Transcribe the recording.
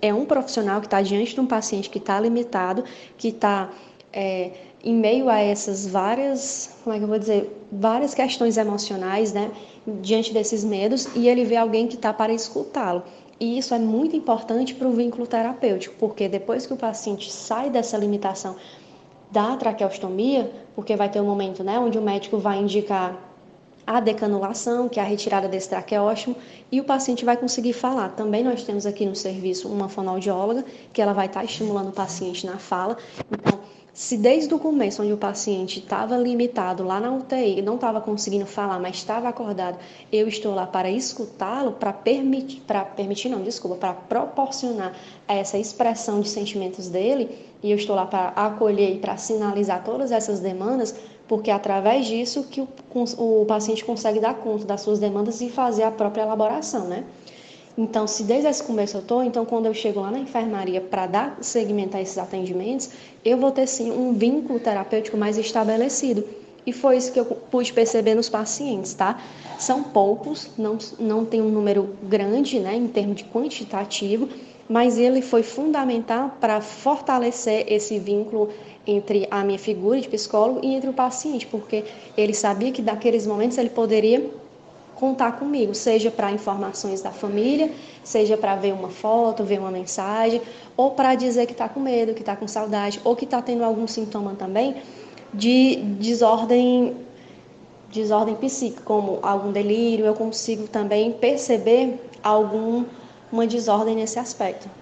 é um profissional que está diante de um paciente que está limitado, que está é, em meio a essas várias, como é que eu vou dizer, várias questões emocionais, né, diante desses medos, e ele vê alguém que está para escutá-lo. E isso é muito importante para o vínculo terapêutico, porque depois que o paciente sai dessa limitação da traqueostomia, porque vai ter um momento, né, onde o médico vai indicar a decanulação, que é a retirada desse traqueóstomo, e o paciente vai conseguir falar. Também nós temos aqui no serviço uma fonoaudióloga, que ela vai estar estimulando o paciente na fala. Então, se desde o começo, onde o paciente estava limitado lá na UTI, não estava conseguindo falar, mas estava acordado, eu estou lá para escutá-lo, para permitir, para permitir, não, desculpa, para proporcionar essa expressão de sentimentos dele, e eu estou lá para acolher e para sinalizar todas essas demandas, porque é através disso que o, o paciente consegue dar conta das suas demandas e fazer a própria elaboração, né? Então, se desde esse começo eu estou, então quando eu chego lá na enfermaria para dar seguimento a esses atendimentos, eu vou ter sim um vínculo terapêutico mais estabelecido. E foi isso que eu pude perceber nos pacientes, tá? São poucos, não, não tem um número grande, né, em termos de quantitativo, mas ele foi fundamental para fortalecer esse vínculo entre a minha figura de psicólogo e entre o paciente, porque ele sabia que daqueles momentos ele poderia contar comigo, seja para informações da família, seja para ver uma foto, ver uma mensagem, ou para dizer que está com medo, que está com saudade, ou que está tendo algum sintoma também de desordem desordem psíquica, como algum delírio, eu consigo também perceber algum uma desordem nesse aspecto.